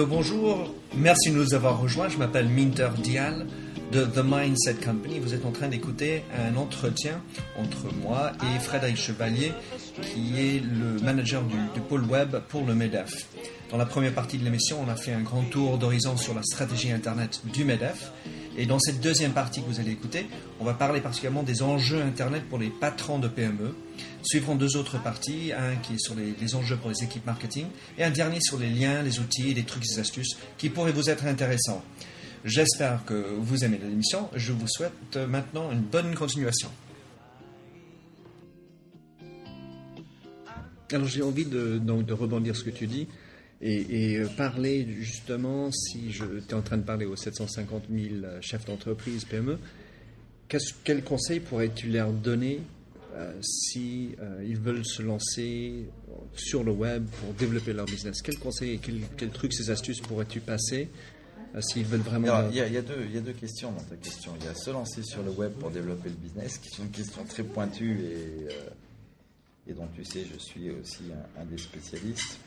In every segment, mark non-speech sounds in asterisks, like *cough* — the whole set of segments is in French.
Hello, bonjour. Merci de nous avoir rejoints. Je m'appelle Minter Dial de The Mindset Company. Vous êtes en train d'écouter un entretien entre moi et Frédéric Chevalier, qui est le manager du, du pôle web pour le MEDEF. Dans la première partie de l'émission, on a fait un grand tour d'horizon sur la stratégie Internet du MEDEF. Et dans cette deuxième partie que vous allez écouter, on va parler particulièrement des enjeux Internet pour les patrons de PME. Suivront deux autres parties, un qui est sur les, enjeux pour les équipes marketing et un dernier sur les liens, les outils, les trucs les astuces qui pourraient vous être intéressants. J'espère que vous aimez l'émission. Je vous souhaite maintenant une bonne continuation. Alors j'ai envie de, donc, de rebondir ce que tu dis et, et parler justement, si tu es en train de parler aux 750 000 chefs d'entreprise PME, quel conseil pourrais-tu leur donner euh, si euh, ils veulent se lancer sur le web pour développer leur business? Quels conseils quels, quels trucs, ces astuces pourrais-tu passer euh, s'ils veulent vraiment il, y a, deux, questions dans ta question. Il y a se lancer sur le web pour développer le business, qui est une question très pointue et, dont tu sais, je suis aussi un des spécialistes.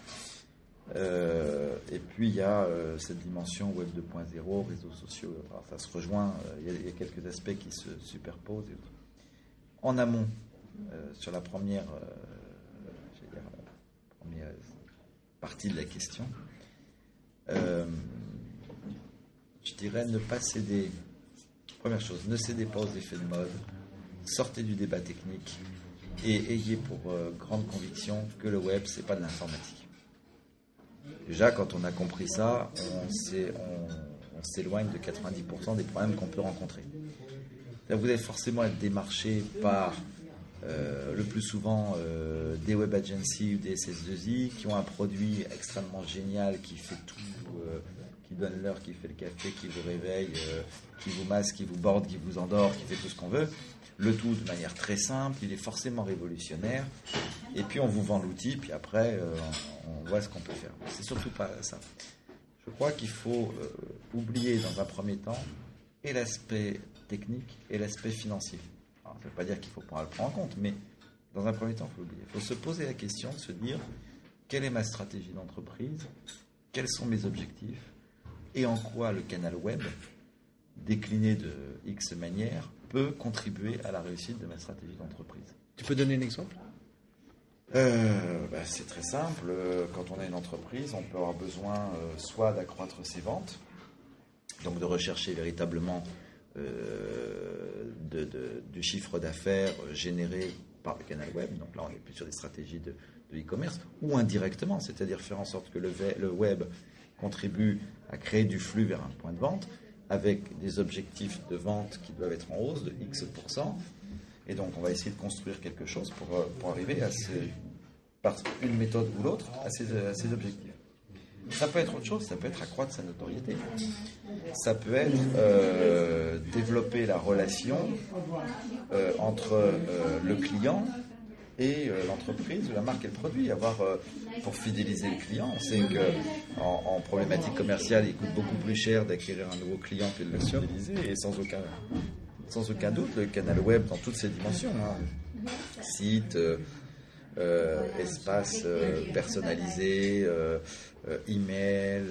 Euh, et puis il y a euh, cette dimension web 2.0, réseaux sociaux. Alors, ça se rejoint, euh, il, y a, quelques aspects qui se superposent. En amont, sur la première, première, partie de la question, je dirais ne pas céder. Première chose, ne cédez pas aux effets de mode, sortez du débat technique et ayez pour grande conviction que le web, c'est pas de l'informatique. Déjà, quand on a compris ça, on s'éloigne de 90% des problèmes qu'on peut rencontrer. Vous allez forcément être démarché par euh, le plus souvent euh, des web agencies ou des SS2I qui ont un produit extrêmement génial qui fait tout, euh, qui donne l'heure, qui fait le café, qui vous réveille, qui vous masse, qui vous borde, qui vous endort, qui fait tout ce qu'on veut. Le tout de manière très simple, il est forcément révolutionnaire. Et puis on vous vend l'outil, puis après euh, on voit ce qu'on peut faire. C'est surtout pas ça. Je crois qu'il faut euh, oublier dans un premier temps et l'aspect technique et l'aspect financier. Alors, ça ne veut pas dire qu'il faut pas le prendre en compte, mais dans un premier temps, il faut oublier. Il faut se poser la question, se dire quelle est ma stratégie d'entreprise, quels sont mes objectifs? Et en quoi le canal web, décliné de X manière, peut contribuer à la réussite de ma stratégie d'entreprise? Tu peux donner un exemple? Euh, bah, C'est très simple. Quand on a une entreprise, on peut avoir besoin euh, soit d'accroître ses ventes, donc de rechercher véritablement euh, du chiffre d'affaires généré par le canal web. Donc là, on est plus sur des stratégies de e-commerce, ou indirectement, c'est-à-dire faire en sorte que le, le web contribue à créer du flux vers un point de vente avec des objectifs de vente qui doivent être en hausse de X%. Et donc, on va essayer de construire quelque chose pour, pour arriver à ces, par une méthode ou l'autre, à ces objectifs. Ça peut être autre chose, ça peut être accroître sa notoriété. Ça peut être euh, développer la relation euh, entre euh, le client et l'entreprise, la marque et le produit. Avoir, pour fidéliser le client, on sait qu'en en, en problématique commerciale, il coûte beaucoup plus cher d'acquérir un nouveau client que de le fidéliser. Et sans aucun, sans aucun doute, le canal web dans toutes ses dimensions, hein, site, euh, espace personnalisé, email,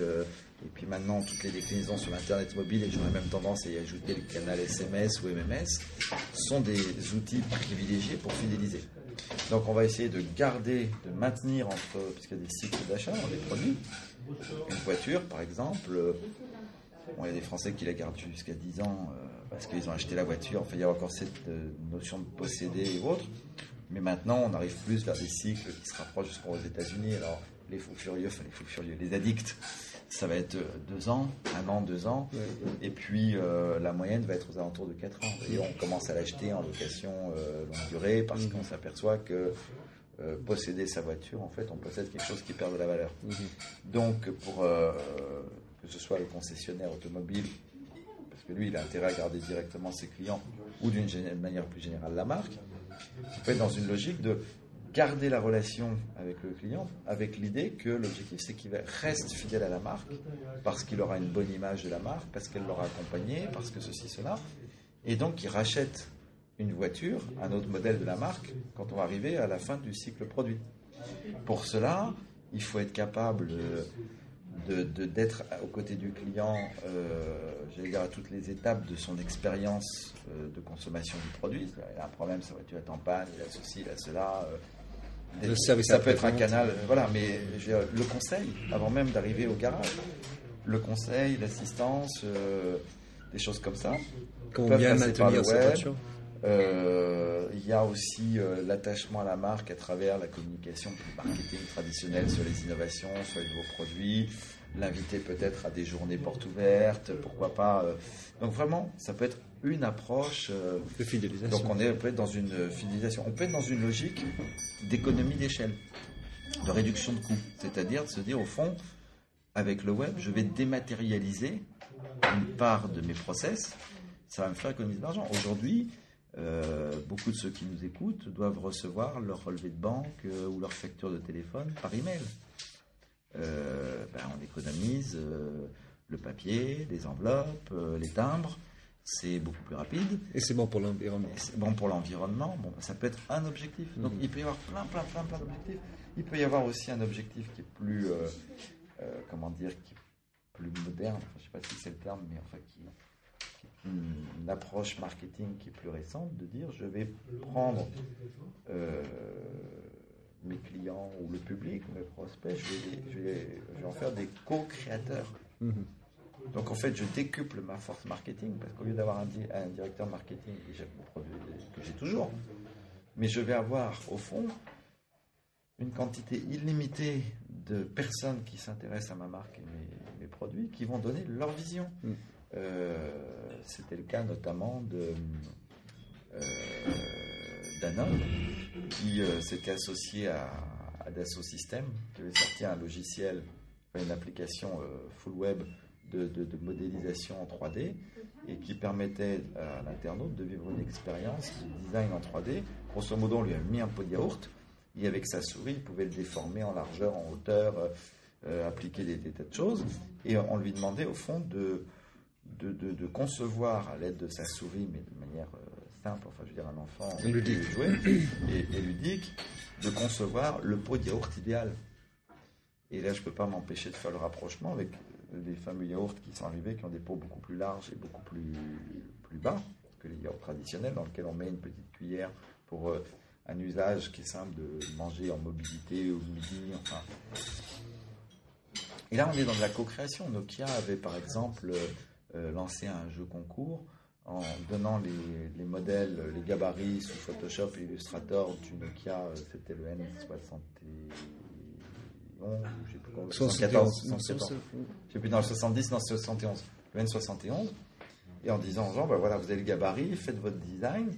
et puis maintenant, toutes les déclinaisons sur l'Internet mobile, et j'aurais même tendance à y ajouter le canal SMS ou MMS, sont des outils privilégiés pour fidéliser. Donc on va essayer de garder, de maintenir entre, puisqu'il y a des cycles d'achat dans les produits, une voiture par exemple, bon, il y a des Français qui la gardent jusqu'à 10 ans euh, parce qu'ils ont acheté la voiture, enfin il y a encore cette euh, notion de posséder et autres, mais maintenant on arrive plus vers des cycles qui se rapprochent jusqu'aux États-Unis, alors les fous furieux, enfin les fous furieux, les addicts, ça va être deux ans, un an, deux ans, ouais. et puis euh, la moyenne va être aux alentours de quatre ans. Et on commence à l'acheter en location euh, longue durée parce mmh. qu'on s'aperçoit que euh, posséder sa voiture, en fait, on possède quelque chose qui perd de la valeur. Mmh. Donc, pour euh, que ce soit le concessionnaire automobile, parce que lui, il a intérêt à garder directement ses clients, ou d'une manière plus générale la marque, peut être dans une logique de garder la relation avec le client, avec l'idée que l'objectif c'est qu'il reste fidèle à la marque, parce qu'il aura une bonne image de la marque, parce qu'elle l'aura accompagné, parce que ceci, cela, et donc il rachète une voiture, un autre modèle de la marque, quand on va arriver à la fin du cycle produit. Pour cela, il faut être capable d'être aux côtés du client, euh, j'allais dire à toutes les étapes de son expérience euh, de consommation du produit. Il a un problème, sa voiture est en panne, il a ceci, il a cela. Euh, le service ça peut être un canal, voilà, mais le conseil, avant même d'arriver au garage, le conseil, l'assistance, des choses comme ça. Comment bien maintenir sa voiture euh, il y a aussi euh, l'attachement à la marque à travers la communication marketing traditionnelle sur les innovations, sur les nouveaux produits, l'inviter peut-être à des journées portes ouvertes, pourquoi pas. Euh. Donc vraiment, ça peut être une approche de fidélisation. Donc on, est, peut être dans une fidélisation. On peut être dans une logique d'économie d'échelle, de réduction de coûts. C'est-à-dire de se dire au fond, avec le web, je vais dématérialiser une part de mes process. Ça va me faire économiser de l'argent. Aujourd'hui, euh, beaucoup de ceux qui nous écoutent doivent recevoir leur relevé de banque euh, ou leur facture de téléphone par email. Euh, ben, on économise le papier, les enveloppes, les timbres. C'est beaucoup plus rapide. Et c'est bon pour l'environnement. C'est bon pour l'environnement. Bon, ça peut être un objectif. Donc mhm. il peut y avoir plein, plein, plein, plein d'objectifs. Il peut y avoir aussi un objectif qui est plus, comment dire, qui est plus moderne. je ne sais pas si c'est le terme, mais enfin qui, une approche marketing qui est plus récente, de dire je vais prendre euh, mes clients ou le public, mes prospects, je vais, en faire des co-créateurs. Mhm. Donc en fait, je décuple ma force marketing parce qu'au lieu d'avoir un, un, directeur marketing que j'ai toujours, mais je vais avoir au fond une quantité illimitée de personnes qui s'intéressent à ma marque et mes, produits qui vont donner leur vision. Mhm. Euh, c'était le cas notamment de euh, qui euh, s'était associé à, Dassault Systèmes, qui avait sorti un logiciel, une application full web de, modélisation en 3D et qui permettait à l'internaute de vivre une expérience de design en 3D. Grosso modo, on lui a mis un pot de yaourt et avec sa souris, il pouvait le déformer en largeur, en hauteur, appliquer des, tas de choses. Et on lui demandait au fond de, de, concevoir à l'aide de sa souris, mais de manière euh, simple, enfin je veux dire un enfant ludique. Jouer, et, ludique, de concevoir le pot de yaourt idéal. Et là, je ne peux pas m'empêcher de faire le rapprochement avec les fameux yaourts qui sont arrivés, qui ont des pots beaucoup plus larges et beaucoup plus, plus bas que les yaourts traditionnels, dans lesquels on met une petite cuillère pour euh, un usage qui est simple de manger en mobilité ou midi, enfin. Et là, on est dans de la co-création. Nokia avait par exemple euh, lancer un jeu concours en donnant les, modèles, les gabarits sous Photoshop et Illustrator. Du Nokia, euh, c'était le N71, je sais plus quoi, 74, 74, je sais plus, dans le 70, non, 71, le N71, et en disant genre, ben voilà, vous avez le gabarit, faites votre design,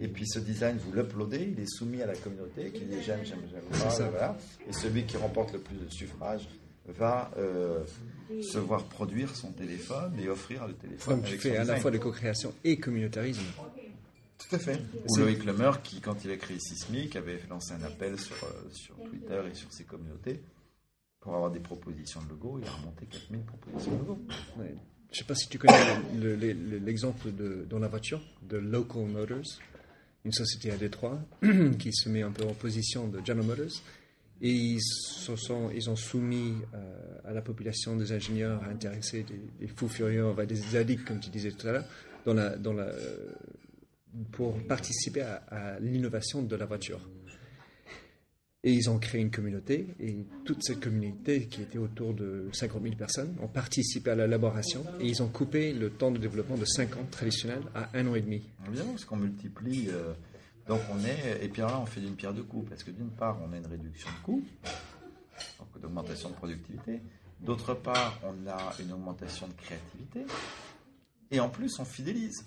et puis ce design, vous l'uploadez, il est soumis à la communauté qui dit j'aime, j'aime, j'aime pas, voilà. et celui qui remporte le plus de suffrages va euh, se voir produire son téléphone et offrir le téléphone. Donc tu fais à la fois de co-création et communautarisme. Tout à fait. Ou Loïc qui, quand il a créé Sismic, avait lancé un appel sur, euh, sur Twitter et sur ses communautés pour avoir des propositions de logo. Il a remonté 4000 propositions de logo. Je ne sais pas si tu connais l'exemple de, dans la voiture de Local Motors, une société à Détroit *clears throat* qui se met un peu en position de General Motors et ils, sont, ils ont soumis euh, à la population des ingénieurs intéressés, des, fous furieux, des addicts, comme tu disais tout à l'heure, pour participer à, l'innovation de la voiture. Et ils ont créé une communauté, et toute cette communauté, qui était autour de 50 000 personnes, ont participé à l'élaboration, et ils ont coupé le temps de développement de 5 ans traditionnel à un an et demi. Bien, parce qu'on multiplie. Euh, donc on est, et puis là on fait d'une pierre deux coups, parce que d'une part on a une réduction de coûts, donc d'augmentation de productivité, d'autre part on a une augmentation de créativité, et en plus on fidélise.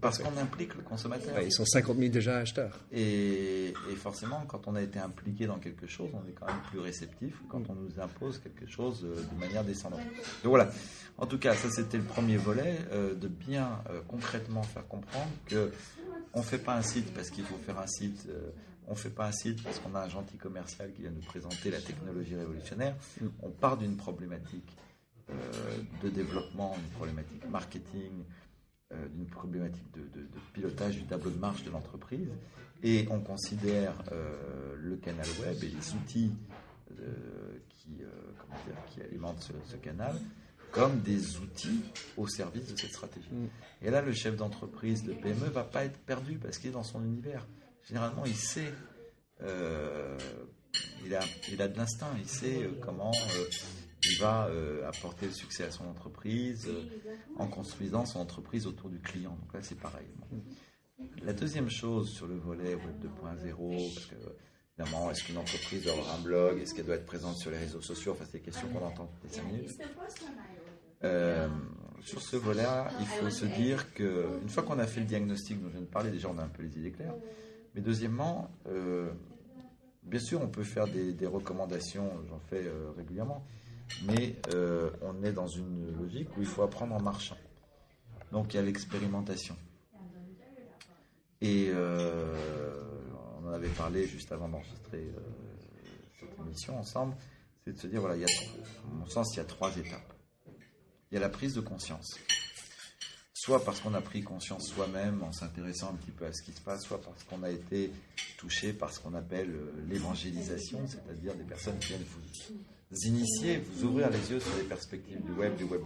Parce qu'on implique le consommateur. ils sont 50 000 déjà acheteurs. Et, forcément, quand on a été impliqué dans quelque chose, on est quand même plus réceptif quand on nous impose quelque chose euh, de manière descendante. Donc voilà. En tout cas, ça c'était le premier volet, euh, de bien euh, concrètement faire comprendre que on fait pas un site parce qu'il faut faire un site. on fait pas un site parce qu'on a un gentil commercial qui vient nous présenter la technologie révolutionnaire. On part d'une problématique de développement, une problématique marketing, euh, d'une problématique de, pilotage du tableau de marche de l'entreprise et on considère euh, le canal web et les outils qui, qui alimentent ce, canal comme des outils au service de cette stratégie. Mm. Et là, le chef d'entreprise, le PME, va pas être perdu parce qu'il est dans son univers. Généralement, il sait, il, a, il a de l'instinct, il sait comment il va apporter le succès à son entreprise en construisant son entreprise autour du client. Donc là, c'est pareil. La deuxième chose sur le volet Web 2.0, parce que évidemment, est-ce qu'une entreprise doit avoir un blog? Est-ce qu'elle doit être présente sur les réseaux sociaux? Enfin, c'est des questions qu'on entend toutes les 5 minutes. Euh, sur ce volet-là, il faut se dire qu'une fois qu'on a fait le diagnostic dont je viens de parler, déjà on a un peu les idées claires. Mais deuxièmement, euh, bien sûr, on peut faire des, recommandations, j'en fais euh, régulièrement, mais on est dans une logique où il faut apprendre en marchant. Donc il y a l'expérimentation. Et on en avait parlé juste avant d'enregistrer cette émission ensemble, c'est de se dire, voilà, à mon sens, il y a trois étapes. Il y a la prise de conscience. Soit parce qu'on a pris conscience soi-même en s'intéressant un petit peu à ce qui se passe, soit parce qu'on a été touché par ce qu'on appelle euh, l'évangélisation, c'est-à-dire des personnes qui viennent vous initier, vous ouvrir les yeux sur les perspectives du web, du web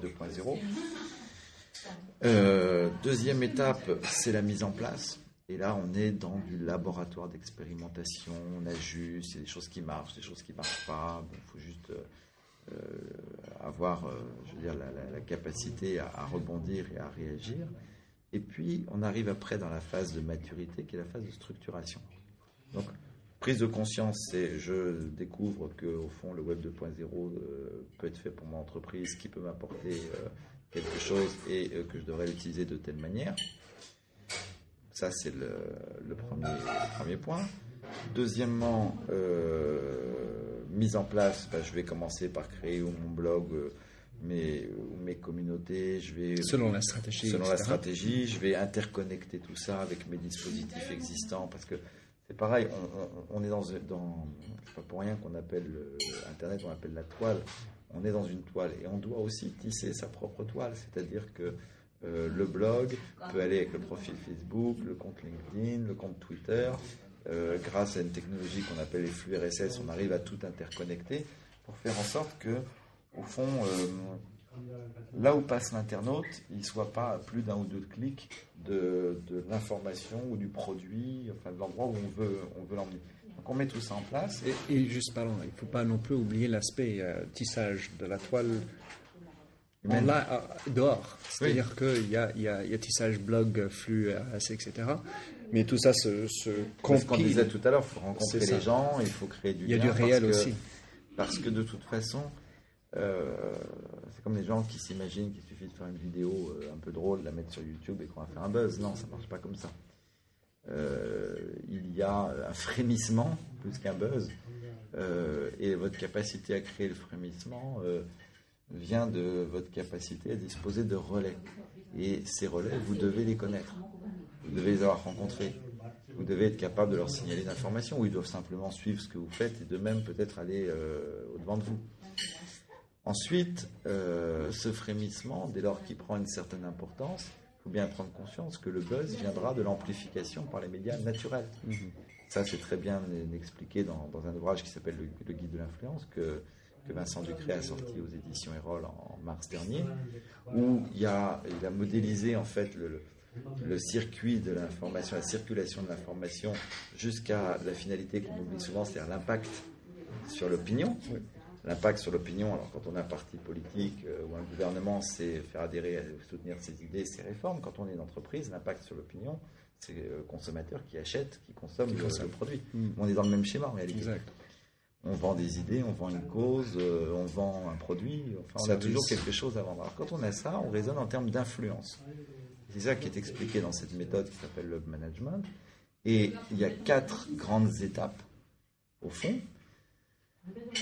2.0. deuxième étape, c'est la mise en place. Et là, on est dans du laboratoire d'expérimentation, on ajuste, a des choses qui marchent, des choses qui ne marchent pas. Il faut juste euh, euh, avoir euh, je veux dire, la, capacité à, rebondir et à réagir. Et puis, on arrive après dans la phase de maturité, qui est la phase de structuration. Donc, prise de conscience, c'est je découvre que au fond, le Web 2.0 peut être fait pour mon entreprise, qui peut m'apporter quelque chose et que je devrais l'utiliser de telle manière. Ça, c'est le, premier, point. Deuxièmement, euh, mise en place, bah, je vais commencer par créer mon blog, euh, mes, mes communautés, je vais... Selon la stratégie. Selon la stratégie, je vais interconnecter tout ça avec mes dispositifs existants, parce que c'est pareil, on, est dans... dans c'est pas pour rien qu'on appelle Internet, on appelle la toile. On est dans une toile et on doit aussi tisser sa propre toile, c'est-à-dire que euh, le blog peut aller avec le profil Facebook, le compte LinkedIn, le compte Twitter. Euh, grâce à une technologie qu'on appelle les flux RSS, on arrive à tout interconnecter pour faire en sorte que, au fond, euh, là où passe l'internaute, il ne soit pas à plus d'un ou deux clics de, l'information ou du produit, enfin de l'endroit où on veut, on veut l'emmener. Donc on met tout ça en place. Et, juste parlant, il ne faut pas non plus oublier l'aspect tissage de la toile Là, dehors. C'est-à-dire qu'il y a, y, a, y a tissage blog, flux, RS, etc. Mais tout ça se, se compile. Ce qu'on disait tout à l'heure, il faut rencontrer les gens, il faut créer du Il y a du réel aussi. Parce que de toute façon, euh, c'est comme les gens qui s'imaginent qu'il suffit de faire une vidéo euh, un peu drôle, la mettre sur YouTube et qu'on va faire un buzz. Non, ça ne marche pas comme ça. Euh, il y a un frémissement plus qu'un buzz. et votre capacité à créer le frémissement vient de votre capacité à disposer de relais. Et ces relais, vous devez les connaître. Vous devez les avoir rencontrés. Vous devez être capable de leur signaler d'informations ou ils doivent simplement suivre ce que vous faites et de même peut-être aller euh, au-devant de vous. Ensuite, euh, ce frémissement, dès lors qu'il prend une certaine importance, il faut bien prendre conscience que le buzz viendra de l'amplification par les médias naturels. Mm-hmm. Ça, c'est très bien expliqué dans, un ouvrage qui s'appelle le, Guide de l'influence, que que Vincent Ducré a sorti aux éditions Erol en mars dernier, où il, a, il a modélisé en fait le, le circuit de l'information, la circulation de l'information jusqu'à la finalité qu'on oublie souvent, c'est-à-dire l'impact sur l'opinion. L'impact sur l'opinion, alors quand on a un parti politique euh, ou un gouvernement, c'est faire adhérer, soutenir ses idées, ses réformes. Quand on est une entreprise, l'impact sur l'opinion, c'est le consommateur qui achète, qui consomme, le, produit. Mm. On est dans le même schéma en réalité. Exact on vend des idées, on vend une cause, euh, on vend un produit, enfin on a toujours quelque chose à vendre. Alors quand on a ça, on raisonne en termes d'influence. C'est ça qui est expliqué dans cette méthode qui s'appelle le management. Et il y a quatre grandes étapes au fond.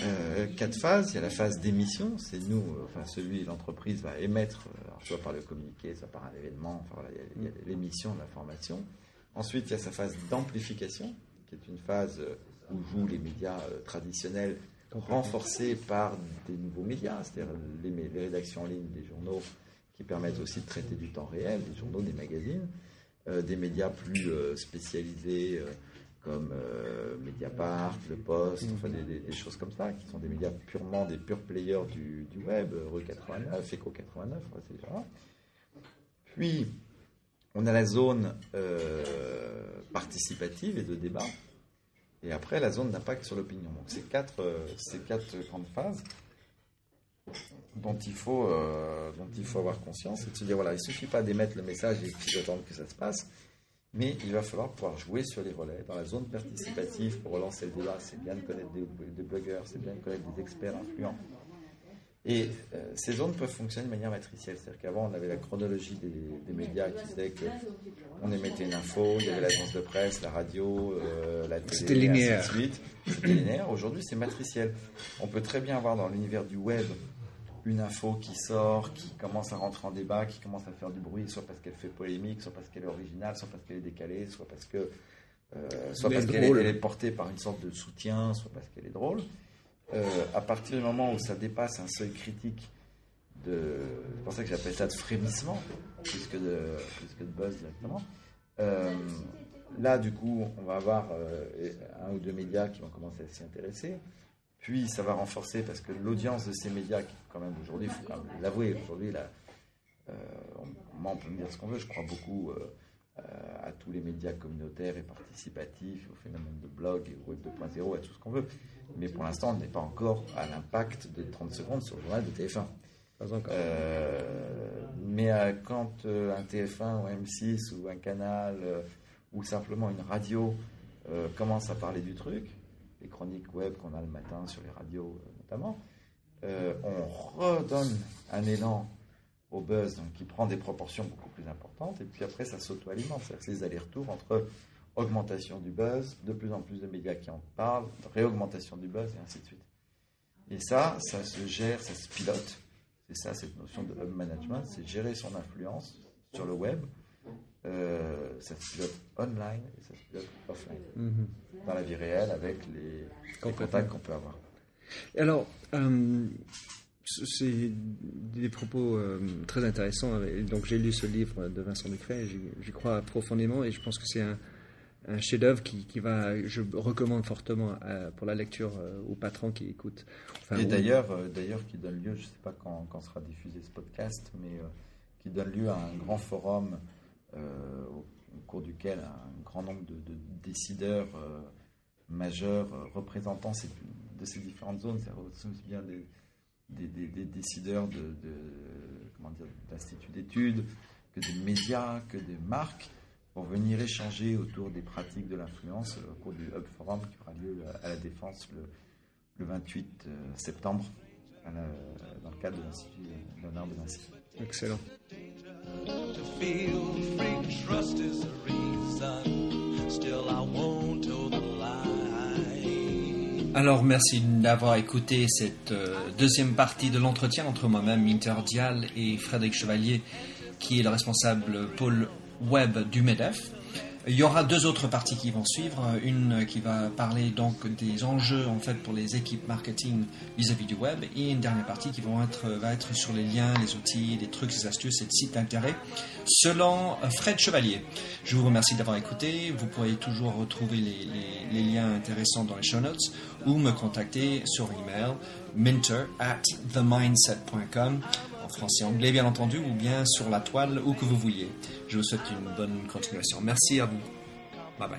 Euh, quatre phases. Il y a la phase d'émission, c'est nous, euh, enfin celui, l'entreprise va émettre, alors soit par le communiqué, soit par un événement, enfin voilà, il y a l'émission de l'information. Ensuite, il y a sa phase d'amplification, qui est une phase où jouent les médias euh, traditionnels, renforcés par des nouveaux médias, c'est-à-dire les, rédactions en ligne des journaux qui permettent aussi de traiter du temps réel, des journaux, des magazines, euh, des médias plus euh, spécialisés comme euh, Mediapart, Le Poste, enfin des, choses comme ça, qui sont des médias purement des purs players du, web, Rue 89, Eco 89, etc. Puis, on a la zone participative et de débat, et après la zone d'impact sur l'opinion. Donc, ces quatre, ces quatre grandes phases dont il faut, dont il faut avoir conscience et de se dire voilà, il ne suffit pas d'émettre le message et puis d'attendre que ça se passe mais il va falloir pouvoir jouer sur les relais. Dans la zone participative, pour relancer le débat, c'est bien de connaître des, blogueurs, c'est bien de connaître des experts influents. Et euh, ces zones peuvent fonctionner de manière matricielle. C'est-à-dire qu'avant, on avait la chronologie des, médias qui disait qu'on émettait une info, il y avait l'agence de presse, la radio, euh, la télé, C'était linéaire. C'était linéaire. Aujourd'hui, c'est matriciel. On peut très bien avoir dans l'univers du web une info qui sort, qui commence à rentrer en débat, qui commence à faire du bruit, soit parce qu'elle fait polémique, soit parce qu'elle est originale, soit parce qu'elle est décalée, soit parce que euh, soit parce qu'elle est, portée par une sorte de soutien, soit parce qu'elle est drôle. Euh, à partir du moment où ça dépasse un seuil critique de, c'est pour ça que j'appelle ça de frémissement plus que de, plus de buzz directement. Euh, là, du coup, on va avoir un ou deux médias qui vont commencer à s'y intéresser. Puis ça va renforcer parce que l'audience de ces médias, qui quand même aujourd'hui, il faut quand même l'avouer, aujourd'hui, euh, on, peut me dire ce qu'on veut, je crois beaucoup euh, euh, à tous les médias communautaires et participatifs, au phénomène de blog et au web 2.0, à tout ce qu'on veut. Mais pour l'instant, on n'est pas encore à l'impact de 30 secondes sur le journal de TF1. Pas encore. mais quand un TF1 ou un M6 ou un canal ou simplement une radio commence à parler du truc, les chroniques web qu'on a le matin sur les radios euh, notamment, euh, on redonne un élan au buzz qui prend des proportions beaucoup plus importantes et puis après ça s'auto-alimente, c'est-à-dire ces allers-retours entre augmentation du buzz, de plus en plus de médias qui en parlent, réaugmentation du buzz et ainsi de suite. Et ça, ça se gère, ça se pilote. C'est ça cette notion de hub management, c'est gérer son influence sur le web euh, ça se pilote online et ça se pilote offline. Mhm. Dans la vie réelle, avec les, contacts qu'on peut avoir. Alors, euh, c'est des propos euh, très intéressants. Donc, j'ai lu ce livre de Vincent Ducret, j'y crois profondément et je pense que c'est un, chef-d'œuvre qui, qui, va, je recommande fortement pour la lecture aux patrons qui écoutent. et d'ailleurs, d'ailleurs, qui donne lieu, je ne sais pas quand, quand, sera diffusé ce podcast, mais qui donne lieu à un grand forum euh, au, cours duquel un grand nombre de, décideurs euh, majeurs euh, représentants de ces différentes zones, c'est bien des, des, décideurs de, d'instituts d'études, que des médias, que des marques, pour venir échanger autour des pratiques de l'influence au cours du Hub Forum qui aura lieu à la Défense le, le 28 septembre dans le cadre de l'Institut d'honneur de Nancy. Excellent. Alors merci d'avoir écouté cette euh, deuxième partie de l'entretien entre moi-même, Minter Dial, et Frédéric Chevalier, qui est le responsable pôle web du MEDEF. Il y aura deux autres parties qui vont suivre. Une qui va parler donc des enjeux en fait pour les équipes marketing vis-à-vis du web et une dernière partie qui va être sur les liens, les outils, les trucs, les astuces et les sites d'intérêt selon Fred Chevalier. Je vous remercie d'avoir écouté. Vous pourrez toujours retrouver les, liens intéressants dans les show notes ou me contacter sur email minter at themindset.com français anglais bien entendu, ou bien sur la toile, où que vous vouliez. Je vous souhaite une bonne continuation. Merci à vous. Bye bye.